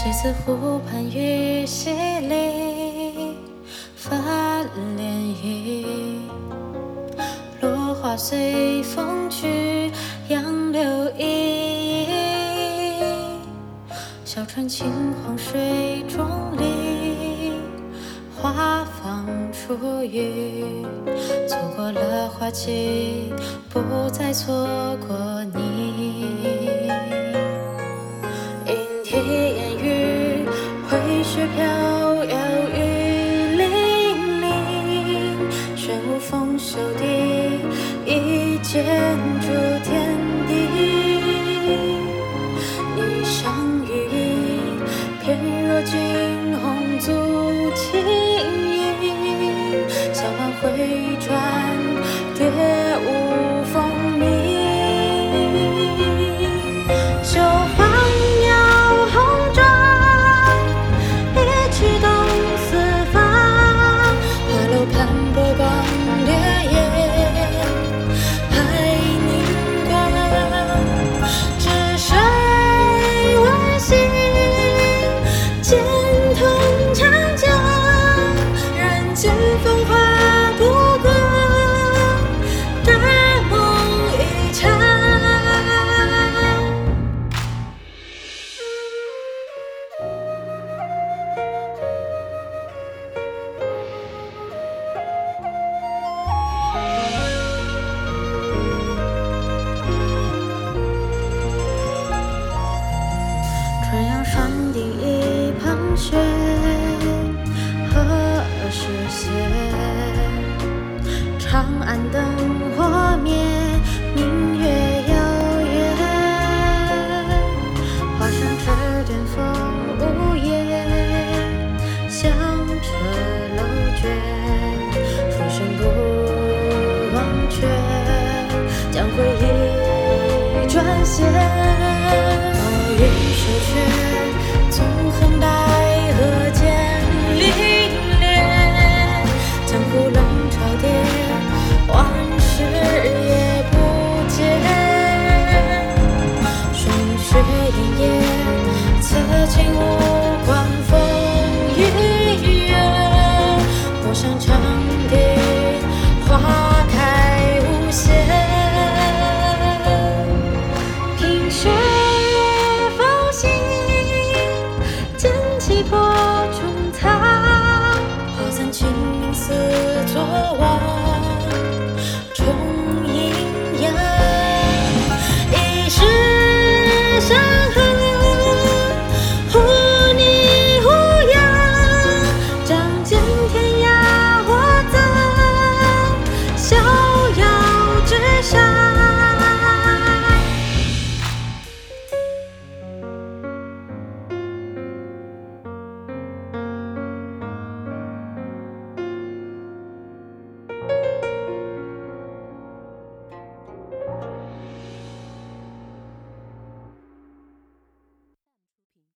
西子湖畔雨淅沥，泛涟漪。落花随风去，杨柳依依。小船轻晃水中立，花放初雨。错过了花期，不再错过你。一剑筑天地。霓裳羽衣，翩若惊鸿足轻盈。小满回转，长安灯火灭，明月遥远。华山之巅风无言，响彻楼阙。浮生不忘却，将回忆转写。山长堤，花开无限。凭雪风心，剑气破穹苍，化散青丝作。